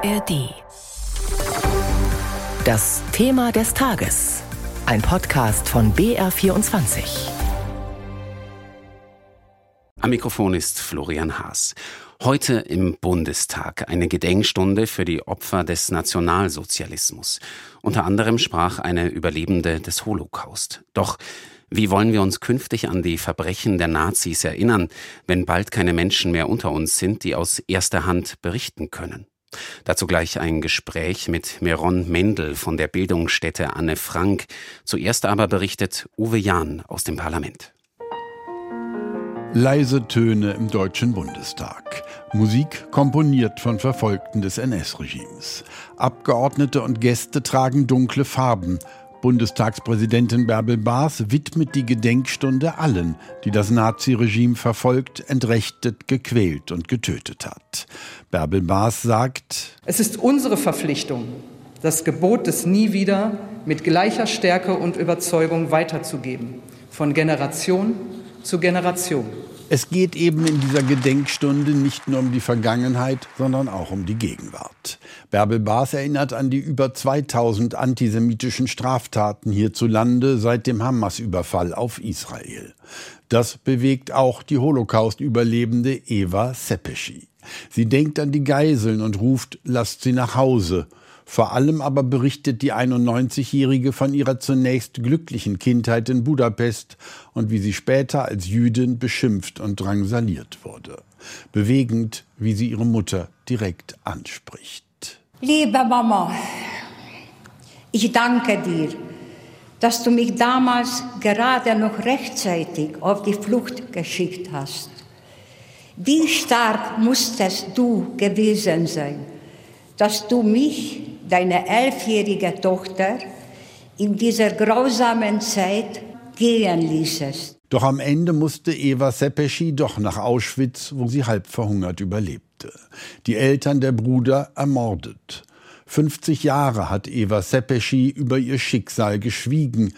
ARD. Das Thema des Tages. Ein Podcast von BR24. Am Mikrofon ist Florian Haas. Heute im Bundestag eine Gedenkstunde für die Opfer des Nationalsozialismus. Unter anderem sprach eine Überlebende des Holocaust. Doch wie wollen wir uns künftig an die Verbrechen der Nazis erinnern, wenn bald keine Menschen mehr unter uns sind, die aus erster Hand berichten können? Dazu gleich ein Gespräch mit Meron Mendel von der Bildungsstätte Anne Frank. Zuerst aber berichtet Uwe Jahn aus dem Parlament. Leise Töne im Deutschen Bundestag. Musik komponiert von Verfolgten des NS-Regimes. Abgeordnete und Gäste tragen dunkle Farben. Bundestagspräsidentin Bärbel Baas widmet die Gedenkstunde allen, die das Naziregime verfolgt, entrechtet, gequält und getötet hat. Bärbel Baas sagt, Es ist unsere Verpflichtung, das Gebot des Nie wieder mit gleicher Stärke und Überzeugung weiterzugeben, von Generation zu Generation. Es geht eben in dieser Gedenkstunde nicht nur um die Vergangenheit, sondern auch um die Gegenwart. Bärbel Baas erinnert an die über 2000 antisemitischen Straftaten hierzulande seit dem Hamas-Überfall auf Israel. Das bewegt auch die Holocaust-Überlebende Eva Sepeschi. Sie denkt an die Geiseln und ruft, lasst sie nach Hause. Vor allem aber berichtet die 91-Jährige von ihrer zunächst glücklichen Kindheit in Budapest und wie sie später als Jüdin beschimpft und drangsaliert wurde. Bewegend, wie sie ihre Mutter direkt anspricht. Liebe Mama, ich danke dir, dass du mich damals gerade noch rechtzeitig auf die Flucht geschickt hast. Wie stark musstest du gewesen sein, dass du mich deine elfjährige Tochter in dieser grausamen Zeit gehen ließest. Doch am Ende musste Eva Sepeschi doch nach Auschwitz, wo sie halb verhungert überlebte. Die Eltern der Bruder ermordet. 50 Jahre hat Eva Sepeschi über ihr Schicksal geschwiegen.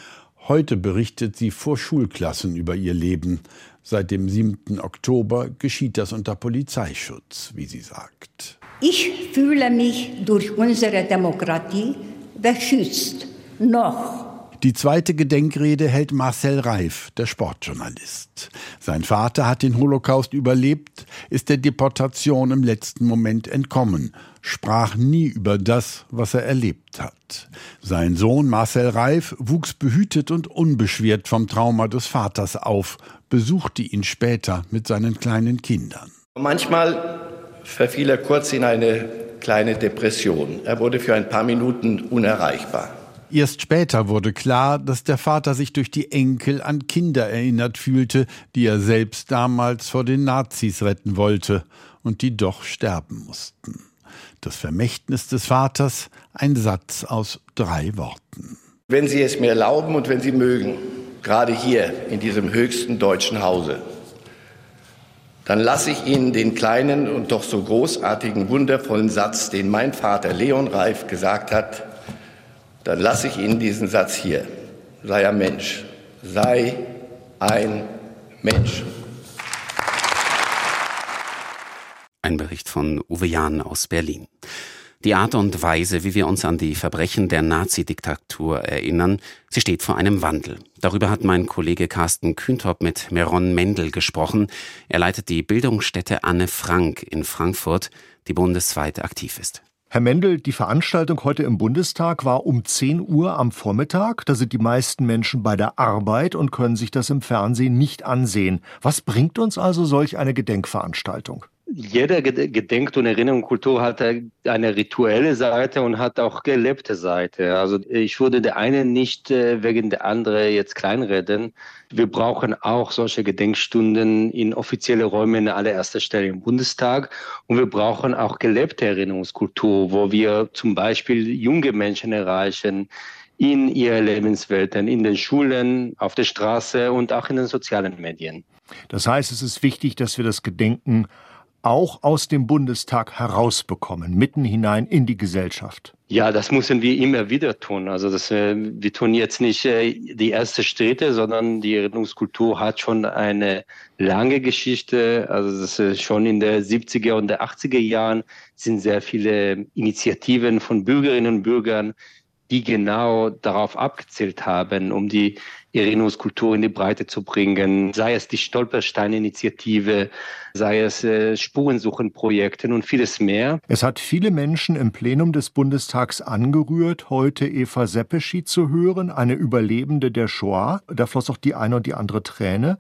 Heute berichtet sie vor Schulklassen über ihr Leben. Seit dem 7. Oktober geschieht das unter Polizeischutz, wie sie sagt. Ich fühle mich durch unsere Demokratie beschützt. Noch. Die zweite Gedenkrede hält Marcel Reif, der Sportjournalist. Sein Vater hat den Holocaust überlebt, ist der Deportation im letzten Moment entkommen, sprach nie über das, was er erlebt hat. Sein Sohn Marcel Reif wuchs behütet und unbeschwert vom Trauma des Vaters auf, besuchte ihn später mit seinen kleinen Kindern. Manchmal verfiel er kurz in eine kleine Depression. Er wurde für ein paar Minuten unerreichbar. Erst später wurde klar, dass der Vater sich durch die Enkel an Kinder erinnert fühlte, die er selbst damals vor den Nazis retten wollte und die doch sterben mussten. Das Vermächtnis des Vaters, ein Satz aus drei Worten. Wenn Sie es mir erlauben und wenn Sie mögen, gerade hier in diesem höchsten deutschen Hause, dann lasse ich Ihnen den kleinen und doch so großartigen, wundervollen Satz, den mein Vater Leon Reif gesagt hat, dann lasse ich Ihnen diesen Satz hier. Sei ein Mensch. Sei ein Mensch. Ein Bericht von Uwe Jahn aus Berlin. Die Art und Weise, wie wir uns an die Verbrechen der Nazi-Diktatur erinnern, sie steht vor einem Wandel. Darüber hat mein Kollege Carsten Kühntop mit Meron Mendel gesprochen. Er leitet die Bildungsstätte Anne Frank in Frankfurt, die bundesweit aktiv ist. Herr Mendel, die Veranstaltung heute im Bundestag war um 10 Uhr am Vormittag. Da sind die meisten Menschen bei der Arbeit und können sich das im Fernsehen nicht ansehen. Was bringt uns also solch eine Gedenkveranstaltung? Jeder Gedenkt- und Erinnerungskultur hat eine rituelle Seite und hat auch gelebte Seite. Also ich würde der eine nicht äh, wegen der andere jetzt kleinreden. Wir brauchen auch solche Gedenkstunden in offizielle Räume in allererster Stelle im Bundestag. Und wir brauchen auch gelebte Erinnerungskultur, wo wir zum Beispiel junge Menschen erreichen, in ihre Lebenswelten, in den Schulen, auf der Straße und auch in den sozialen Medien. Das heißt, es ist wichtig, dass wir das Gedenken auch aus dem Bundestag herausbekommen, mitten hinein in die Gesellschaft? Ja, das müssen wir immer wieder tun. Also das, äh, wir tun jetzt nicht äh, die erste Schritte, sondern die Erinnerungskultur hat schon eine lange Geschichte. Also das ist schon in der 70er und der 80er Jahren sind sehr viele Initiativen von Bürgerinnen und Bürgern, die genau darauf abgezählt haben, um die Erinnerungskultur in die Breite zu bringen, sei es die Stolperstein-Initiative, sei es äh, Spurensuchenprojekte und vieles mehr. Es hat viele Menschen im Plenum des Bundestags angerührt, heute Eva Seppeschi zu hören, eine Überlebende der Shoah. Da floss auch die eine und die andere Träne.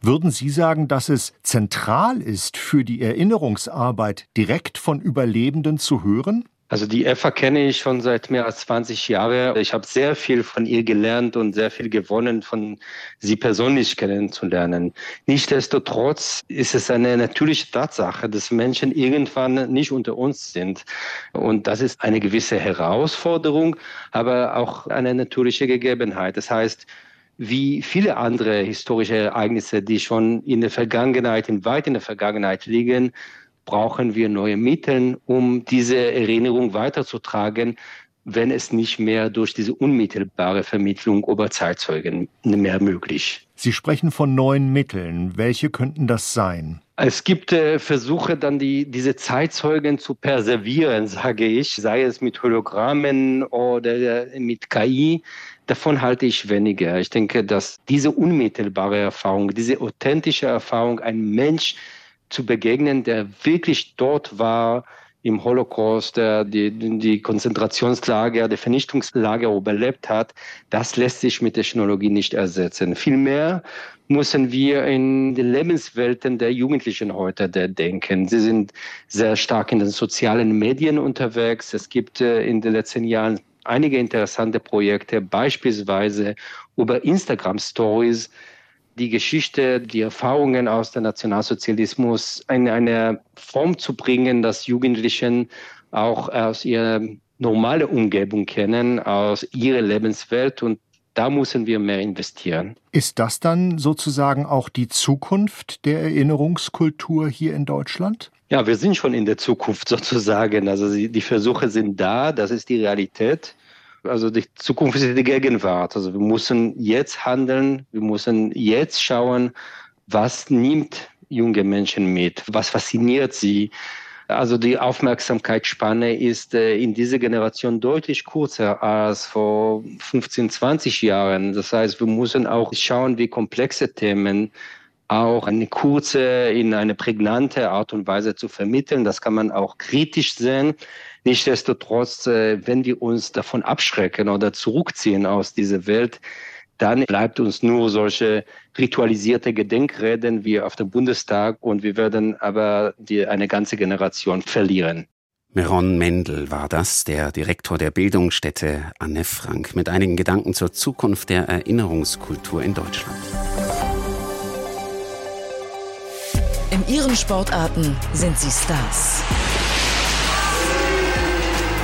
Würden Sie sagen, dass es zentral ist, für die Erinnerungsarbeit direkt von Überlebenden zu hören? Also die Eva kenne ich schon seit mehr als 20 Jahren. Ich habe sehr viel von ihr gelernt und sehr viel gewonnen, von sie persönlich kennenzulernen. Nichtsdestotrotz ist es eine natürliche Tatsache, dass Menschen irgendwann nicht unter uns sind. Und das ist eine gewisse Herausforderung, aber auch eine natürliche Gegebenheit. Das heißt, wie viele andere historische Ereignisse, die schon in der Vergangenheit, in weit in der Vergangenheit liegen, brauchen wir neue Mittel, um diese Erinnerung weiterzutragen, wenn es nicht mehr durch diese unmittelbare Vermittlung über Zeitzeugen mehr möglich. Sie sprechen von neuen Mitteln. Welche könnten das sein? Es gibt äh, Versuche, dann die, diese Zeitzeugen zu perservieren, sage ich, sei es mit Hologrammen oder mit KI. Davon halte ich weniger. Ich denke, dass diese unmittelbare Erfahrung, diese authentische Erfahrung, ein Mensch zu begegnen, der wirklich dort war im Holocaust, der die, die Konzentrationslager, die Vernichtungslager überlebt hat, das lässt sich mit Technologie nicht ersetzen. Vielmehr müssen wir in den Lebenswelten der Jugendlichen heute denken. Sie sind sehr stark in den sozialen Medien unterwegs. Es gibt äh, in den letzten Jahren einige interessante Projekte, beispielsweise über Instagram Stories, die Geschichte, die Erfahrungen aus dem Nationalsozialismus in eine Form zu bringen, dass Jugendlichen auch aus ihrer normalen Umgebung kennen, aus ihrer Lebenswelt und da müssen wir mehr investieren. Ist das dann sozusagen auch die Zukunft der Erinnerungskultur hier in Deutschland? Ja, wir sind schon in der Zukunft sozusagen. Also die Versuche sind da, das ist die Realität. Also die Zukunft ist die Gegenwart. Also wir müssen jetzt handeln, wir müssen jetzt schauen, was nimmt junge Menschen mit, was fasziniert sie. Also die Aufmerksamkeitsspanne ist äh, in dieser Generation deutlich kürzer als vor 15, 20 Jahren. Das heißt, wir müssen auch schauen, wie komplexe Themen auch eine kurze, in eine prägnante Art und Weise zu vermitteln. Das kann man auch kritisch sehen. Nichtsdestotrotz, äh, wenn wir uns davon abschrecken oder zurückziehen aus dieser Welt, dann bleibt uns nur solche ritualisierte Gedenkreden wie auf dem Bundestag und wir werden aber die, eine ganze Generation verlieren. Meron Mendel war das, der Direktor der Bildungsstätte Anne Frank, mit einigen Gedanken zur Zukunft der Erinnerungskultur in Deutschland. In ihren Sportarten sind sie Stars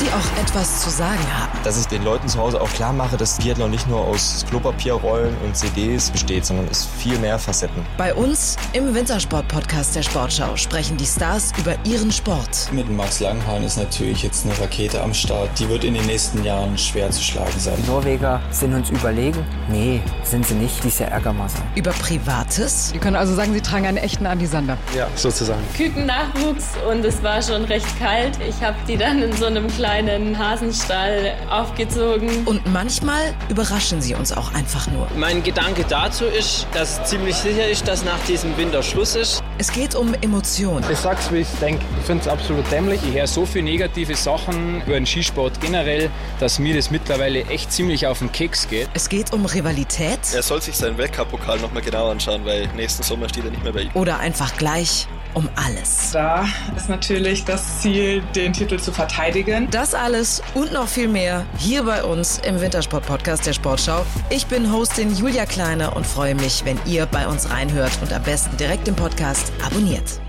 die auch etwas zu sagen haben. Dass ich den Leuten zu Hause auch klar mache, dass Biathlon nicht nur aus Klopapierrollen und CDs besteht, sondern es viel mehr Facetten. Bei uns im Wintersport-Podcast der Sportschau sprechen die Stars über ihren Sport. Mit Max Langhahn ist natürlich jetzt eine Rakete am Start. Die wird in den nächsten Jahren schwer zu schlagen sein. Die Norweger sind uns überlegen? Nee, sind sie nicht. Diese Ärgermasse. Über Privates? Die können also sagen, sie tragen einen echten Andisander. Ja, sozusagen. Kükennachwuchs und es war schon recht kalt. Ich habe die dann in so einem kleinen kleinen Hasenstall aufgezogen. Und manchmal überraschen sie uns auch einfach nur. Mein Gedanke dazu ist, dass ziemlich sicher ist, dass nach diesem Winter Schluss ist. Es geht um Emotionen. Ich sag's, wie ich denke. Ich finde es absolut dämlich. Ich höre so viele negative Sachen über den Skisport generell, dass mir das mittlerweile echt ziemlich auf den Keks geht. Es geht um Rivalität. Er soll sich seinen Weltcup-Pokal nochmal genau anschauen, weil nächsten Sommer steht er nicht mehr bei ihm. Oder einfach gleich um alles. Da ist natürlich das Ziel, den Titel zu verteidigen. Das alles und noch viel mehr hier bei uns im Wintersport-Podcast der Sportschau. Ich bin Hostin Julia Kleiner und freue mich, wenn ihr bei uns reinhört und am besten direkt den Podcast abonniert.